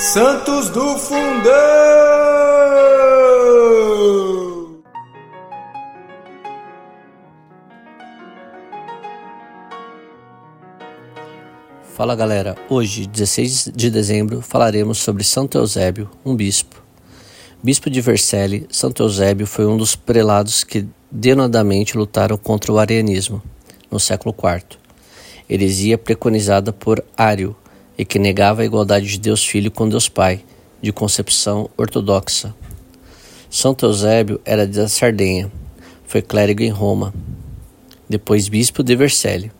Santos do Fundão! Fala galera, hoje, 16 de dezembro, falaremos sobre Santo Eusébio, um bispo. Bispo de Vercelli, Santo Eusébio foi um dos prelados que denodamente lutaram contra o arianismo no século IV, heresia preconizada por Ário e que negava a igualdade de Deus Filho com Deus Pai, de concepção ortodoxa. Santo Eusébio era da Sardenha, foi clérigo em Roma, depois bispo de Vercelli.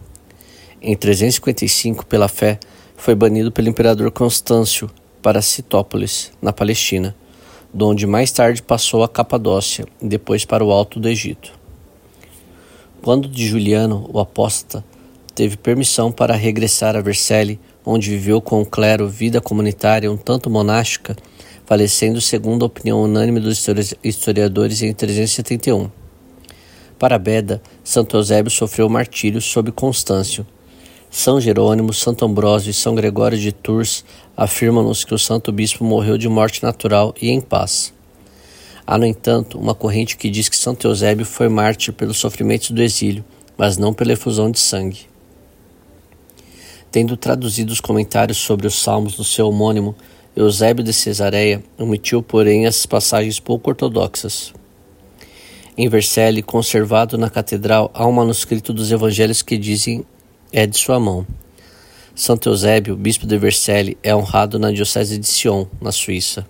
Em 355, pela fé, foi banido pelo imperador Constâncio para Citópolis, na Palestina, donde mais tarde passou a Capadócia e depois para o Alto do Egito. Quando de Juliano, o apóstata, teve permissão para regressar a Vercelli, onde viveu com o clero vida comunitária um tanto monástica, falecendo segundo a opinião unânime dos historiadores em 371. Para Beda, Santo Eusébio sofreu martírio sob Constâncio, são Jerônimo, Santo Ambrósio e São Gregório de Tours afirmam-nos que o santo bispo morreu de morte natural e em paz. Há, no entanto, uma corrente que diz que Santo Eusébio foi mártir pelos sofrimentos do exílio, mas não pela efusão de sangue. Tendo traduzido os comentários sobre os salmos do seu homônimo, Eusébio de Cesareia omitiu, porém, as passagens pouco ortodoxas. Em Vercelli, conservado na catedral, há um manuscrito dos evangelhos que dizem é de sua mão. Santo Eusébio, bispo de Vercelli, é honrado na diocese de Sion, na Suíça.